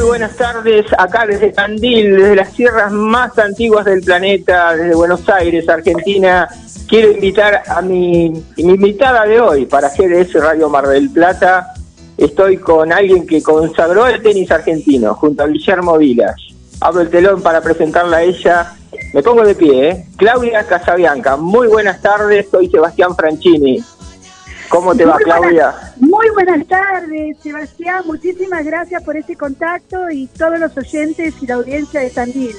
Muy buenas tardes, acá desde Candil, desde las tierras más antiguas del planeta, desde Buenos Aires, Argentina. Quiero invitar a mi, invitada de hoy para GDS Radio Mar del Plata. Estoy con alguien que consagró el tenis argentino, junto a Guillermo Vilas. Abro el telón para presentarla a ella. Me pongo de pie, ¿eh? Claudia Casabianca. Muy buenas tardes, soy Sebastián Franchini. ¿Cómo te va, Claudia? muy buenas tardes, Sebastián. Muchísimas gracias por este contacto y todos los oyentes y la audiencia de Tandil.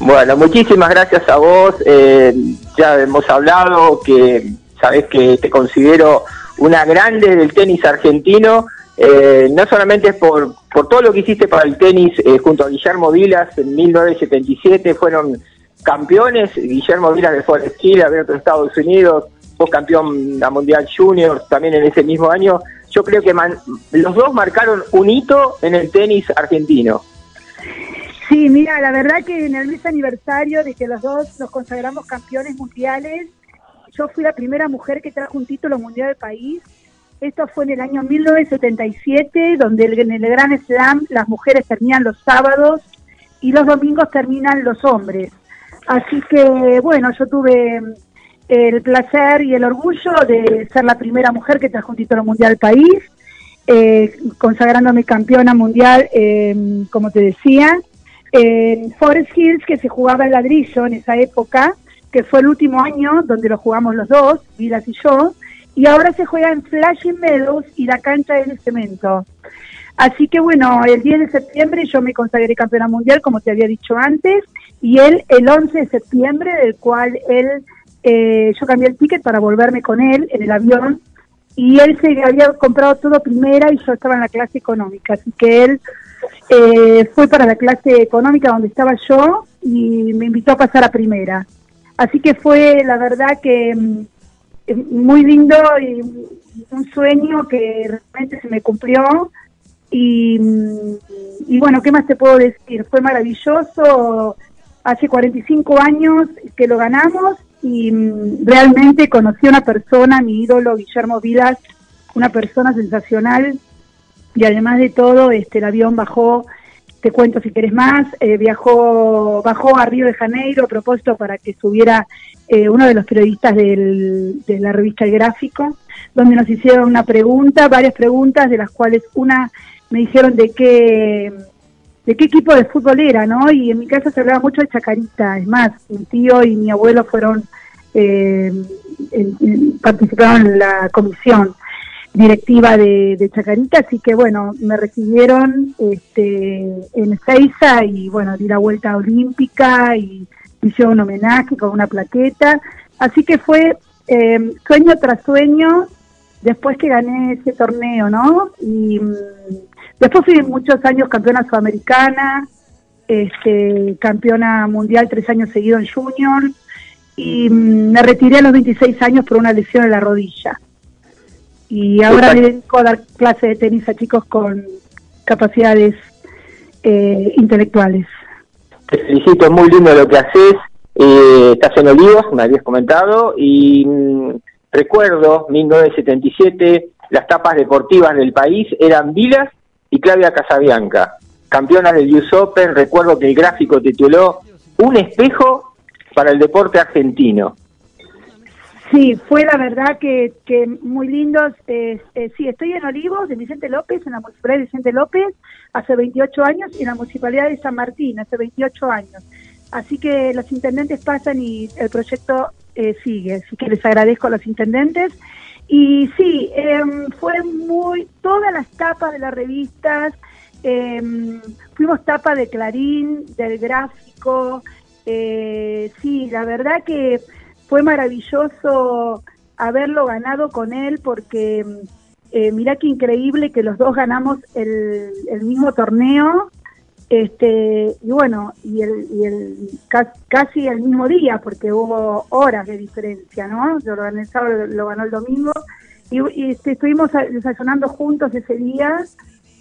Bueno, muchísimas gracias a vos. Eh, ya hemos hablado que sabes que te considero una grande del tenis argentino. Eh, no solamente por, por todo lo que hiciste para el tenis eh, junto a Guillermo Vilas en 1977, fueron campeones, Guillermo Vilas de Forest Hill, de Estados Unidos, campeón la Mundial Junior también en ese mismo año. Yo creo que los dos marcaron un hito en el tenis argentino. Sí, mira, la verdad que en el mes aniversario de que los dos nos consagramos campeones mundiales, yo fui la primera mujer que trajo un título mundial del país. Esto fue en el año 1977, donde en el Gran Slam las mujeres terminan los sábados y los domingos terminan los hombres. Así que, bueno, yo tuve el placer y el orgullo de ser la primera mujer que trajo un título mundial al país, eh, consagrándome campeona mundial, eh, como te decía, en Forest Hills, que se jugaba el ladrillo en esa época, que fue el último año donde lo jugamos los dos, Vilas y yo, y ahora se juega en Flashing Meadows y la cancha es de cemento. Así que bueno, el 10 de septiembre yo me consagré campeona mundial, como te había dicho antes, y él el 11 de septiembre, del cual él eh, yo cambié el ticket para volverme con él en el avión y él se había comprado todo primera y yo estaba en la clase económica, así que él eh, fue para la clase económica donde estaba yo y me invitó a pasar a primera. Así que fue la verdad que mm, muy lindo y un sueño que realmente se me cumplió y, mm, y bueno, ¿qué más te puedo decir? Fue maravilloso, hace 45 años que lo ganamos y mm, realmente conocí a una persona, mi ídolo Guillermo Vilas, una persona sensacional. Y además de todo este el avión bajó, te cuento si quieres más, eh, viajó bajó a Río de Janeiro a propósito para que subiera eh, uno de los periodistas de la revista El Gráfico, donde nos hicieron una pregunta, varias preguntas, de las cuales una me dijeron de qué de qué equipo de fútbol era, ¿no? Y en mi casa se hablaba mucho de Chacarita, es más, mi tío y mi abuelo fueron, eh, participaron en la comisión directiva de, Chacarita, así que bueno, me recibieron este, en Ezeiza y bueno, di la vuelta olímpica y hicieron un homenaje con una plaqueta, así que fue eh, sueño tras sueño después que gané ese torneo, ¿no? Y mm, Después fui muchos años campeona sudamericana, este, campeona mundial tres años seguidos en junior y mm, me retiré a los 26 años por una lesión en la rodilla. Y ahora me dedico a dar clases de tenis a chicos con capacidades eh, intelectuales. Te felicito, es muy lindo lo que haces. Eh, estás en Olivos, me habías comentado, y mm, recuerdo 1977, las tapas deportivas del país eran Vilas y Claudia Casabianca, campeona del US Open. Recuerdo que el gráfico tituló Un espejo para el deporte argentino. Sí, fue la verdad que, que muy lindos. Eh, sí, estoy en Olivos, de Vicente López, en la municipalidad de Vicente López, hace 28 años, y en la municipalidad de San Martín, hace 28 años. Así que los intendentes pasan y el proyecto eh, sigue. Así que les agradezco a los intendentes y sí, em, fue muy, todas las tapas de las revistas, em, fuimos tapa de Clarín, del gráfico, eh, sí, la verdad que fue maravilloso haberlo ganado con él porque eh, mirá qué increíble que los dos ganamos el, mismo torneo este y bueno y el, y el casi el mismo día porque hubo horas de diferencia no yo lo gané el lo ganó el domingo y, este, estuvimos desayunando juntos ese día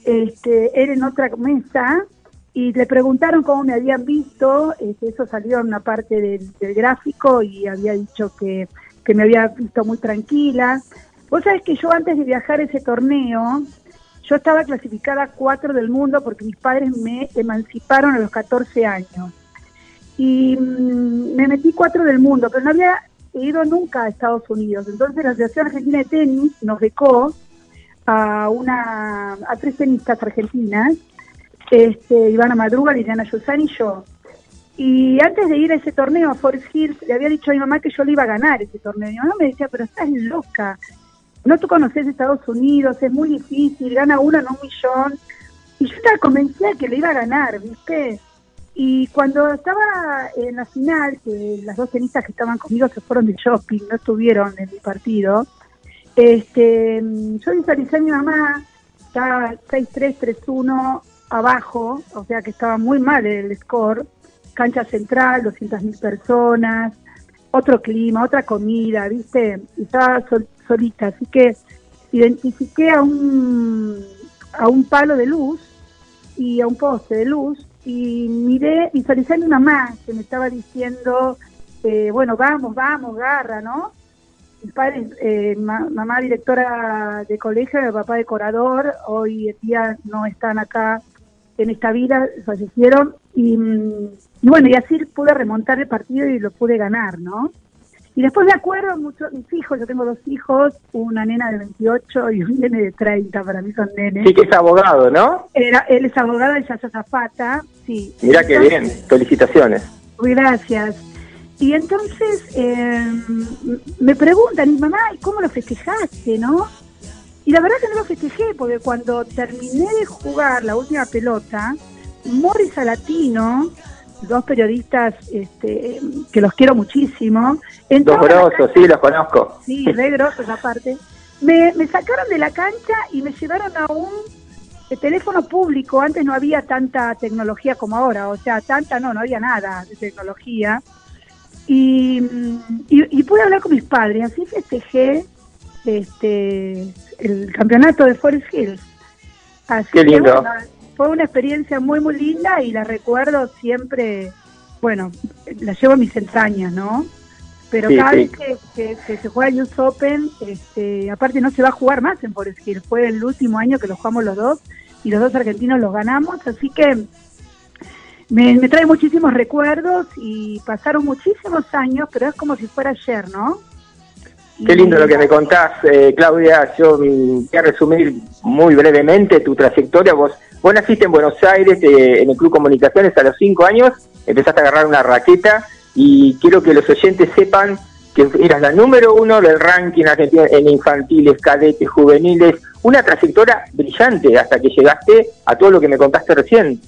este él en otra mesa y le preguntaron cómo me habían visto, este, eso salió en una parte del, gráfico y había dicho que, me había visto muy tranquila. Vos sabés que yo antes de viajar a ese torneo, yo estaba clasificada cuatro del mundo porque mis padres me emanciparon a los 14 años. Y mm, me metí cuatro del mundo, pero no había ido nunca a Estados Unidos. Entonces la Asociación Argentina de Tenis nos becó a, una, a tres tenistas argentinas este, Ivana Madruga, Liliana Yusani y yo. Y antes de ir a ese torneo a Forest Hills, le había dicho a mi mamá que yo le iba a ganar ese torneo. Mi mamá me decía, pero estás loca. No tú conoces Estados Unidos, es muy difícil, gana uno, no un millón. Y yo estaba convencida de que le iba a ganar, ¿viste? Y cuando estaba en la final, que las dos tenistas que estaban conmigo se fueron de shopping, no estuvieron en mi partido, este, yo visualicé a mi mamá, estaba 6-3, 3-1, abajo, o sea que estaba muy mal el score, cancha central, 200.000 personas, otro clima, otra comida, ¿viste? Estaba solita, así que identifiqué a un, a un palo de luz y a un poste de luz y miré, visualicé a mi mamá que me estaba diciendo, eh, bueno, vamos, vamos, garra, ¿no? Mis padres, eh, mamá directora de colegio, mi papá decorador, hoy en día no están acá en esta vida fallecieron y, bueno, y así pude remontar el partido y lo pude ganar, ¿no? Y después me acuerdo mucho, mis hijos, yo tengo dos hijos, una nena de 28 y un nene de 30, para mí son nenes. Sí, que es abogado, ¿no? Era, él es abogado de Yaya Zapata, sí. Mira qué bien, felicitaciones. Gracias. Y entonces eh, me preguntan, mamá, ¿y cómo lo festejaste, no? Y la verdad que no lo festejé, porque cuando terminé de jugar la última pelota, Morris Alatino, dos periodistas este, que los quiero muchísimo. Dos grosos, sí, los conozco. Sí, re grosos aparte. Me, me sacaron de la cancha y me llevaron a un eh, teléfono público. Antes no había tanta tecnología como ahora, o sea, tanta no, no había nada de tecnología. Y, y, y pude hablar con mis padres, así festejé este el campeonato de Forest Hills. Así Qué lindo. Fue una experiencia muy, muy linda y la recuerdo siempre, bueno, la llevo a mis entrañas, ¿no? Pero cada vez que, se juega el US Open, este, aparte no se va a jugar más en Forest Hills, fue el último año que lo jugamos los dos y los dos argentinos los ganamos, así que me, me trae muchísimos recuerdos y pasaron muchísimos años, pero es como si fuera ayer, ¿no? Qué lindo lo que me contás, eh, Claudia. Yo mm, voy a resumir muy brevemente tu trayectoria. Vos, vos naciste en Buenos Aires, eh, en el Club Comunicaciones, a los cinco años, empezaste a agarrar una raqueta y quiero que los oyentes sepan que eras la número uno del ranking argentino en infantiles, cadetes, juveniles. Una trayectoria brillante hasta que llegaste a todo lo que me contaste recién.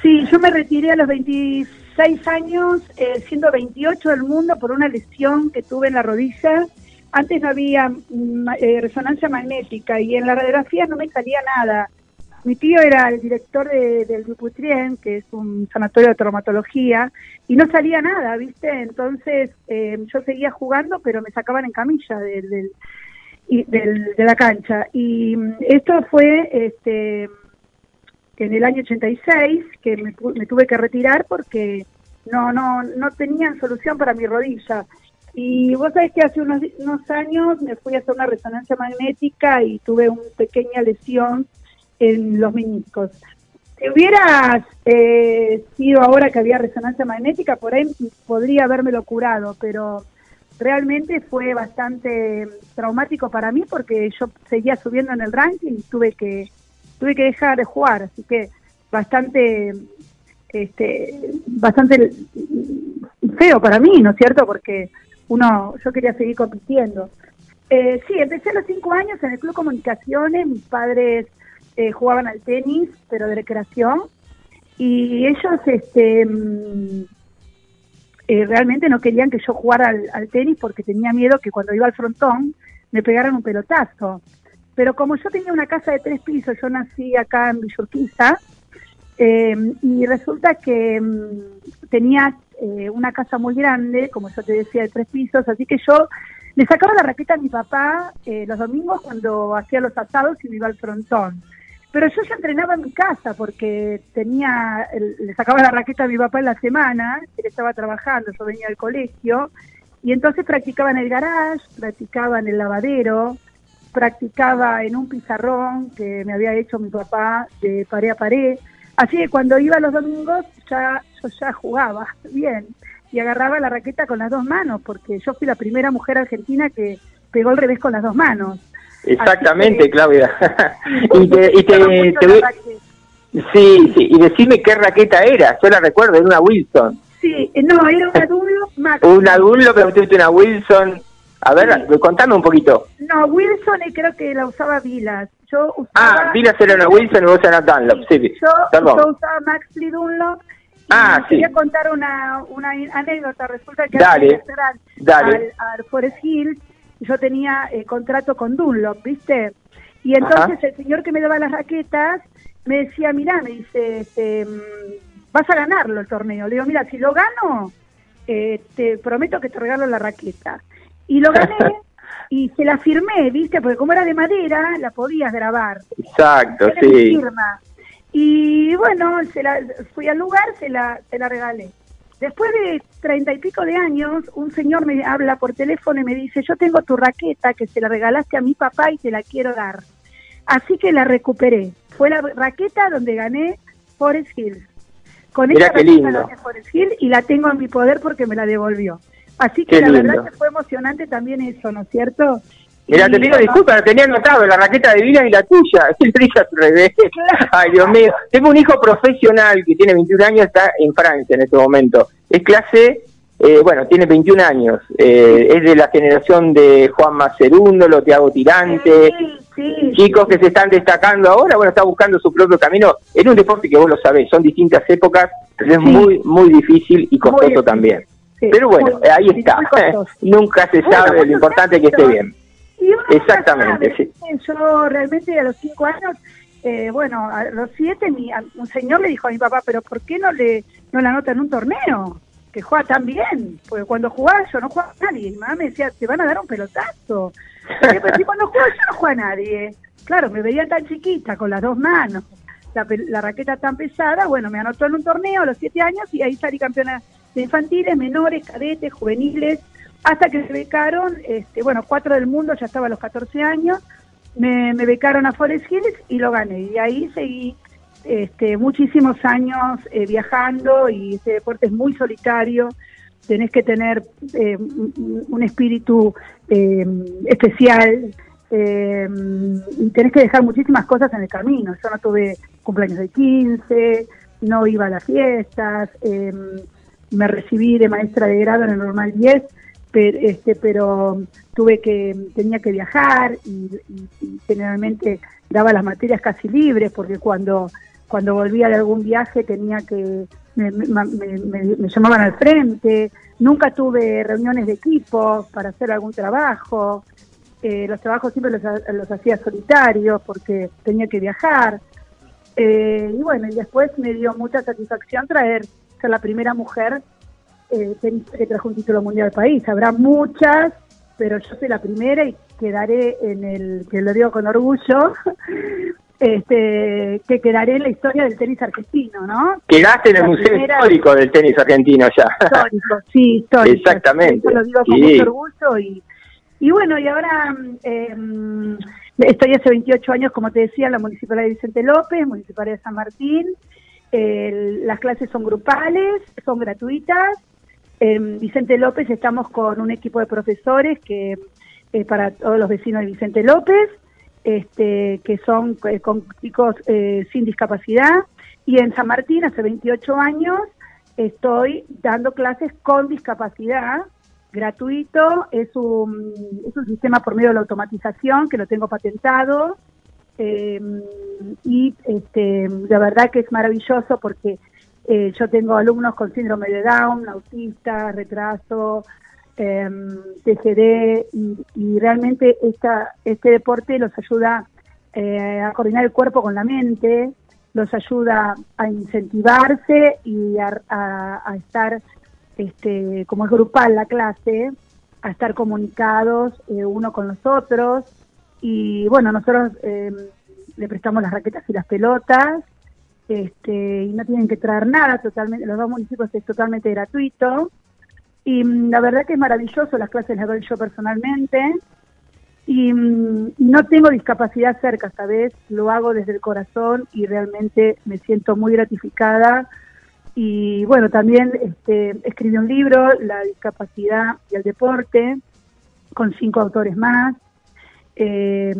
Sí, yo me retiré a los 26 años, eh, siendo 28 del mundo por una lesión que tuve en la rodilla antes no había mm, eh, resonancia magnética y en la radiografía no me salía nada. Mi tío era el director del Duputrien, que es un sanatorio de traumatología, y no salía nada, ¿viste? Entonces eh, yo seguía jugando, pero me sacaban en camilla del, de la cancha. Y mm, esto fue este, en el año 86, que me, me tuve que retirar porque no, no, no tenían solución para mi rodilla. Y vos sabés que hace unos, años me fui a hacer una resonancia magnética y tuve una pequeña lesión en los meniscos. Si hubieras eh, sido ahora que había resonancia magnética, por ahí podría habérmelo curado, pero realmente fue bastante traumático para mí porque yo seguía subiendo en el ranking y tuve que tuve que dejar de jugar, así que bastante este bastante feo para mí, ¿no es cierto? Porque uno, yo quería seguir compitiendo. Eh, sí, empecé a los cinco años en el Club Comunicaciones, mis padres eh, jugaban al tenis, pero de recreación, y ellos este, mm, eh, realmente no querían que yo jugara al, tenis porque tenía miedo que cuando iba al frontón me pegaran un pelotazo. Pero como yo tenía una casa de tres pisos, yo nací acá en Villurquiza, eh, y resulta que mm, tenía eh, una casa muy grande, como yo te decía, de tres pisos, así que yo le sacaba la raqueta a mi papá eh, los domingos cuando hacía los asados y me iba al frontón. Pero yo ya entrenaba en mi casa porque tenía, le sacaba la raqueta a mi papá en la semana, él estaba trabajando, yo venía al colegio, y entonces practicaba en el garage, practicaba en el lavadero, practicaba en un pizarrón que me había hecho mi papá de pared a pared. Así que cuando iba los domingos ya yo ya jugaba bien y agarraba la raqueta con las dos manos, porque yo fui la primera mujer argentina que pegó el revés con las dos manos. Exactamente, Claudia. y te, y te, Sí, sí, y decime qué raqueta era, yo la recuerdo, era una Wilson. Sí, eh, no, era una Dunlop Max. una Dunlop, pero tuviste una Wilson. A ver, contame un poquito. No, Wilson y creo que la usaba Vilas. Yo usaba, ah, Vilas era una Wilson y vos eras Dunlop, sí. Yo, yo usaba Maxley Dunlop Ah, sí. Quería contar una, una anécdota. Resulta que dale, al, al, Forest Hills yo tenía eh, contrato con Dunlop, ¿viste? Y entonces el señor que me daba las raquetas me decía, mira, me dice, este, mm, vas a ganarlo el torneo. Le digo, mira, si lo gano, eh, te prometo que te regalo la raqueta. Y lo gané y se la firmé, ¿viste? Porque como era de madera, la podías grabar. Exacto, sí. Y bueno, se la, fui al lugar, se la, se la regalé. Después de treinta y pico de años, un señor me habla por teléfono y me dice, yo tengo tu raqueta que se la regalaste a mi papá y te la quiero dar. Así que la recuperé. Fue la raqueta donde gané Forest Hills. Con esa raqueta gané Forest Hills y la tengo en mi poder porque me la devolvió. Así que la verdad que fue emocionante también eso, ¿no es cierto? Mira, te pido disculpas, tenía anotado la raqueta de vida y la tuya. Siempre al revés. Ay, Dios mío. Tengo un hijo profesional que tiene 21 años, está en Francia en este momento. Es clase, eh, bueno, tiene 21 años. Eh, es de la generación de Juan Macerúndolo, Tiago Tirante. Chicos que se están destacando ahora, bueno, está buscando su propio camino en un deporte que vos lo sabés, son distintas épocas, pero es muy, muy difícil y costoso también. pero bueno, ahí está. Nunca se sabe, lo importante es que esté bien. Exactamente, sí. Yo realmente a los cinco años, eh, bueno, a los siete, mi, un señor le dijo a mi papá, pero ¿por qué no le no la nota en un torneo? Que juega tan bien, porque cuando jugaba yo no jugaba a nadie. Mi mamá me decía, te van a dar un pelotazo. Pero cuando juega yo no juega a nadie. Claro, me veía tan chiquita, con las dos manos, la, la raqueta tan pesada, bueno, me anotó en un torneo a los siete años y ahí salí campeona de infantiles, menores, cadetes, juveniles, hasta que se becaron, este, bueno, cuatro del mundo, ya estaba a los 14 años, me, becaron a Forest Hills y lo gané. Y ahí seguí este, muchísimos años eh, viajando y este deporte es muy solitario, tenés que tener eh, un espíritu eh, especial y tenés que dejar muchísimas cosas en el camino. Yo no tuve cumpleaños de 15, no iba a las fiestas, me recibí de maestra de grado en el normal 10 pero, este, pero tuve que, tenía que viajar y, generalmente daba las materias casi libres porque cuando, cuando volvía de algún viaje tenía que, me, llamaban al frente, nunca tuve reuniones de equipo para hacer algún trabajo, eh, los trabajos siempre los, hacía solitarios porque tenía que viajar. Eh, y bueno, y después me dio mucha satisfacción traer, ser la primera mujer eh, que trajo un título mundial al país. Habrá muchas, pero yo soy la primera y quedaré en el, que lo digo con orgullo, este, que quedaré en la historia del tenis argentino, ¿no? Quedaste en el Museo Histórico del Tenis Argentino ya. Histórico, sí, histórico. Exactamente. lo digo con mucho orgullo y, y bueno, y ahora eh, estoy hace 28 años, como te decía, en la Municipalidad de Vicente López, Municipalidad de San Martín. las clases son grupales, son gratuitas en Vicente López estamos con un equipo de profesores que eh, para todos los vecinos de Vicente López, este, que son eh, con chicos eh, sin discapacidad. Y en San Martín, hace 28 años, estoy dando clases con discapacidad, gratuito. Es un, es un sistema por medio de la automatización que lo tengo patentado. y este, la verdad que es maravilloso porque Eh, yo tengo alumnos con síndrome de Down, autista, retraso, eh, TGD, y, realmente esta, este deporte los ayuda eh, a coordinar el cuerpo con la mente, los ayuda a incentivarse y a, estar, este, como es grupal la clase, a estar comunicados eh, uno con los otros. Y bueno, nosotros eh, le prestamos las raquetas y las pelotas, este, y no tienen que traer nada, totalmente, los dos municipios es totalmente gratuito. Y mm, la verdad que es maravilloso, las clases las doy yo personalmente. Y, mm, no tengo discapacidad cerca, ¿sabes? Lo hago desde el corazón y realmente me siento muy gratificada. Y bueno, también este, escribí un libro, La discapacidad y el deporte, con cinco autores más. Eh,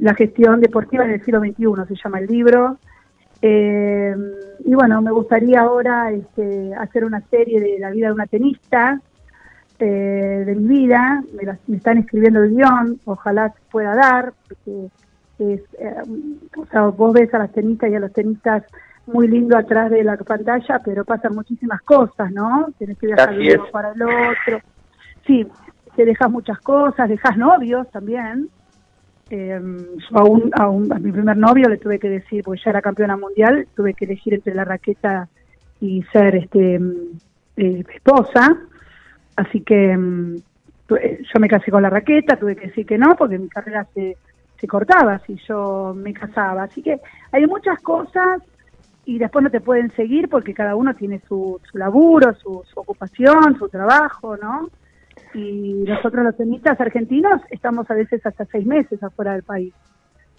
la gestión deportiva en el siglo XXI se llama el libro. Eh, y bueno, me gustaría ahora este, hacer una serie de la vida de una tenista, eh, de mi vida, me, están escribiendo el guion, ojalá se pueda dar, porque es, eh, o sea, vos ves a las tenistas y a los tenistas muy lindo atrás de la pantalla, pero pasan muchísimas cosas, ¿no? Tienes que viajar de uno para el otro. Sí, te dejas muchas cosas, dejas novios también. Eh, a, a, mi primer novio le tuve que decir, porque ya era campeona mundial, tuve que elegir entre la raqueta y ser este eh, esposa. Así que mm, yo me casé con la raqueta, tuve que decir que no, porque mi carrera se, se cortaba si yo me casaba. Así que hay muchas cosas y después no te pueden seguir porque cada uno tiene su, su laburo, su, ocupación, su trabajo, ¿no? Y nosotros los tenistas argentinos estamos a veces hasta seis meses afuera del país,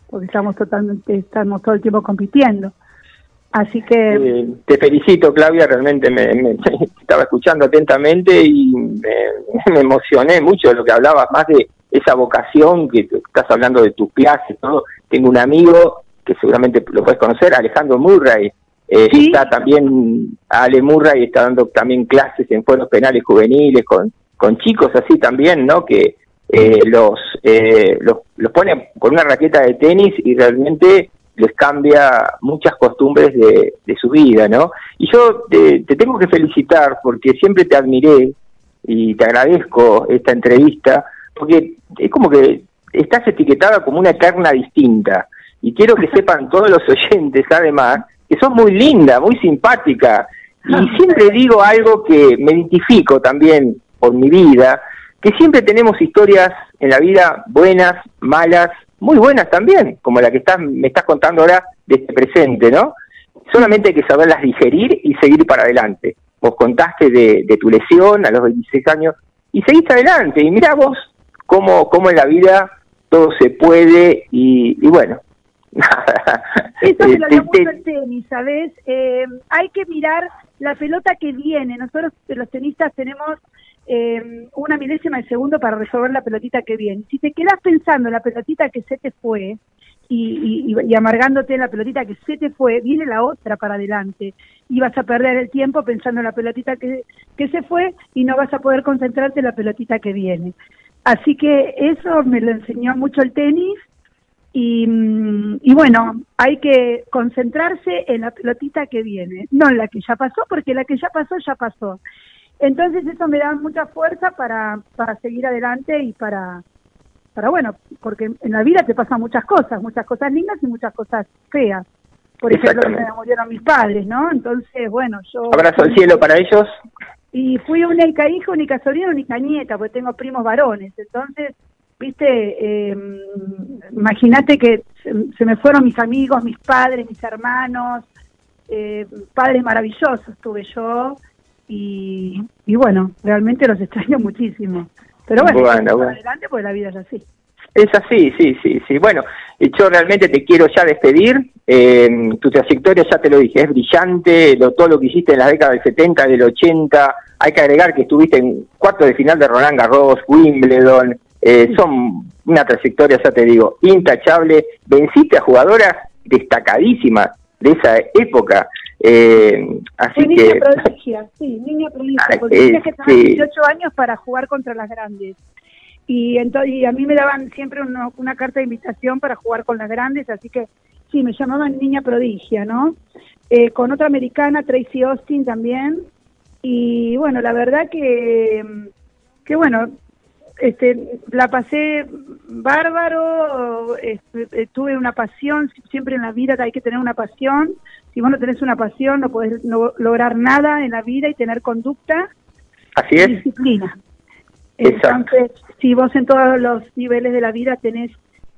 porque estamos totalmente, estamos todo el tiempo compitiendo. Así que... Eh, te felicito, Claudia, realmente me, estaba escuchando atentamente y me, emocioné mucho de lo que hablabas, más de esa vocación que estás hablando de tus clases, todo. Tengo un amigo que seguramente lo puedes conocer, Alejandro Murray, eh, está también, Ale Murray está dando también clases en fueros penales juveniles con, con chicos así también, ¿no? Que eh, los, los, los pone con una raqueta de tenis y realmente les cambia muchas costumbres de, su vida, ¿no? Y yo te, tengo que felicitar porque siempre te admiré y te agradezco esta entrevista, porque es como que estás etiquetada como una eterna distinta. Y quiero que sepan todos los oyentes, además, que sos muy linda, muy simpática. Y siempre digo algo que me identifico también por mi vida, que siempre tenemos historias en la vida buenas, malas, muy buenas también, como la que estás, me estás contando ahora de este presente, ¿no? Solamente hay que saberlas digerir y seguir para adelante. Vos contaste de, tu lesión a los 26 años y seguiste adelante. Y mira vos cómo, cómo en la vida todo se puede y, bueno. Eso me lo dio mucho el tenis, ¿sabes? Eh, hay que mirar la pelota que viene. Nosotros los tenistas tenemos eh, una milésima de segundo para resolver la pelotita que viene. Si te quedas pensando en la pelotita que se te fue y, y, amargándote en la pelotita que se te fue, viene la otra para adelante y vas a perder el tiempo pensando en la pelotita que, que se fue y no vas a poder concentrarte en la pelotita que viene. Así que eso me lo enseñó mucho el tenis y, mm, y, bueno, hay que concentrarse en la pelotita que viene, no en la que ya pasó, porque la que ya pasó, ya pasó. Entonces eso me da mucha fuerza para, para seguir adelante y para, para, bueno, porque en la vida te pasan muchas cosas, muchas cosas lindas y muchas cosas feas. Por ejemplo, me murieron mis padres, ¿no? Entonces, bueno, yo... Abrazo al cielo para ellos. Y fui única hija, única sobrina, única nieta, porque tengo primos varones. Entonces, viste, eh, imagínate que se, me fueron mis amigos, mis padres, mis hermanos, eh, padres maravillosos tuve yo, y, y bueno, realmente los extraño muchísimo. Pero bueno, bueno, adelante porque la vida es así. Es así, sí, sí, sí. Bueno, yo realmente te quiero ya despedir. Eh, tu trayectoria, ya te lo dije, es brillante. Lo, todo lo que hiciste en la década del 70, del 80. Hay que agregar que estuviste en cuarto de final de Roland Garros, Wimbledon. Eh, son una trayectoria, ya te digo, intachable. Venciste a jugadoras destacadísimas de esa época. Eh, así niña que, prodigia, sí, niña prodigia, ah, porque tenía que tener 18 años para jugar contra las grandes. Y, entonces, a mí me daban siempre una carta de invitación para jugar con las grandes, así que sí, me llamaban niña prodigia, ¿no? Eh, con otra americana, Tracy Austin también. Y bueno, la verdad que, que bueno, este, la pasé bárbaro, este, tuve una pasión, siempre en la vida hay que tener una pasión. Si vos no tenés una pasión, no podés lograr nada en la vida y tener conducta Así es. y disciplina. Entonces, si vos en todos los niveles de la vida tenés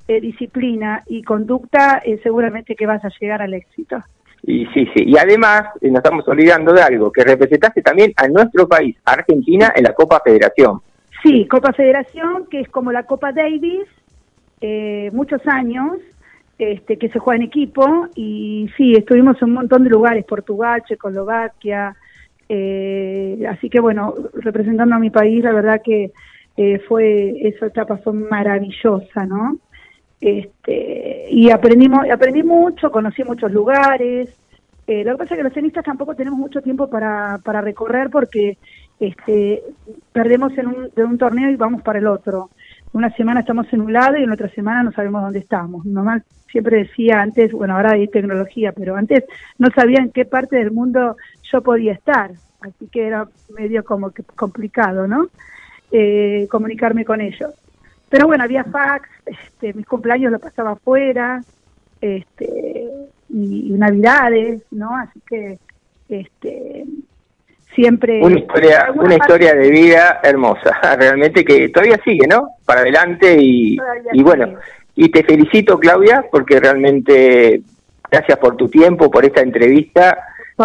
eh, disciplina y conducta, eh, seguramente que vas a llegar al éxito. Y sí, sí. Y además, eh, nos estamos olvidando de algo, que representaste también a nuestro país, Argentina, en la Copa Federación. Sí, Copa Federación, que es como la Copa Davis, muchos años, este, que se juega en equipo, y sí, estuvimos en un montón de lugares, Portugal, Checoslovaquia, así que bueno, representando a mi país, la verdad que fue, esa etapa fue maravillosa, ¿no? Este, y aprendimos, aprendí mucho, conocí muchos lugares. Eh, lo que pasa es que los tenistas tampoco tenemos mucho tiempo para, para recorrer porque este, perdemos en un, de un torneo y vamos para el otro. Una semana estamos en un lado y en otra semana no sabemos dónde estamos. Normal siempre decía antes, bueno, ahora hay tecnología, pero antes no sabía en qué parte del mundo yo podía estar, así que era medio como que complicado, ¿no? Eh, comunicarme con ellos. Pero bueno, había fax, este, mis cumpleaños lo pasaba afuera, este, y, navidades, ¿no? Así que, este, siempre... Una historia, una historia de vida hermosa, realmente que todavía sigue, ¿no? Para adelante y, y bueno, y te felicito Claudia, porque realmente gracias por tu tiempo, por esta entrevista,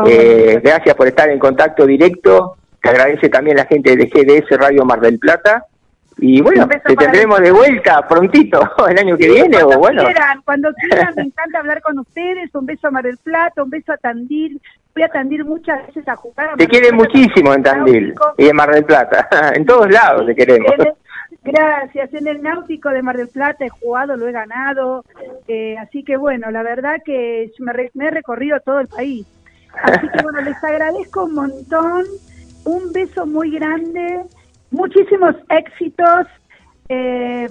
eh, gracias por estar en contacto directo, te agradece también la gente de GDS Radio Mar del Plata, y bueno, te tendremos de vuelta prontito, el año que viene o bueno. Quieran, cuando quieran, me encanta hablar con ustedes. Un beso a Mar del Plata, un beso a Tandil. Voy a Tandil muchas veces a jugar. te quieren muchísimo en Tandil y en Mar del Plata. en todos lados te queremos. gracias. En el Náutico de Mar del Plata he jugado, lo he ganado. Eh, así que bueno, la verdad que me, me he recorrido todo el país. Así que bueno, les agradezco un montón. Un beso muy grande muchísimos éxitos. Eh,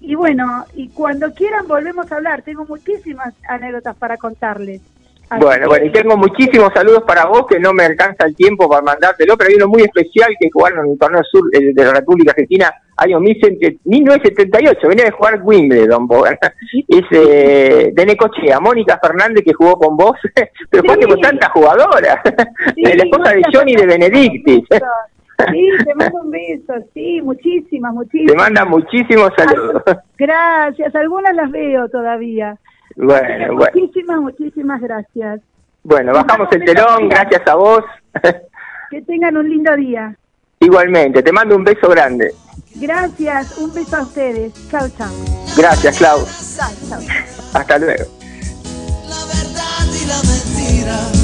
y bueno, y cuando quieran volvemos a hablar. Tengo muchísimas anécdotas para contarles. Bueno, bueno, y tengo muchísimos saludos para vos, que no me alcanza el tiempo para mandártelo, pero hay uno muy especial que jugaron en el torneo sur eh, de la República Argentina, año 1978, venía de jugar Wimbledon, es eh, de Necochea, Mónica Fernández que jugó con vos, pero sí. con tantas jugadoras, la esposa de Johnny de Benedictis. Sí, te mando un beso, sí, muchísimas, muchísimas. Te manda muchísimos saludos. Gracias, algunas las veo todavía. Bueno, bueno. Muchísimas, muchísimas gracias. Bueno, bajamos el telón, gracias a vos. Que tengan un lindo día. Igualmente, te mando un beso grande. Gracias, un beso a ustedes. Chao, chao. Gracias, Clau. Chao, chao. Hasta luego. La verdad y la mentira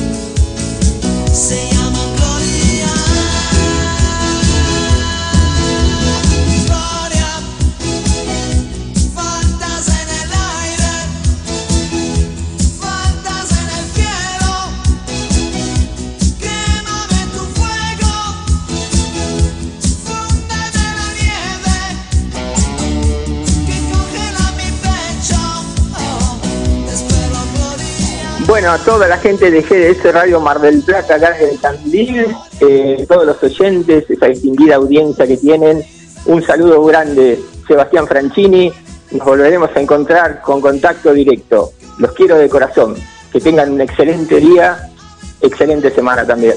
Bueno, a toda la gente de GDS Radio Mar del Plata, acá desde Tandil, eh, todos los oyentes, esa distinguida audiencia que tienen, un saludo grande, Sebastián Franchini, nos volveremos a encontrar con contacto directo. Los quiero de corazón, que tengan un excelente día, excelente semana también.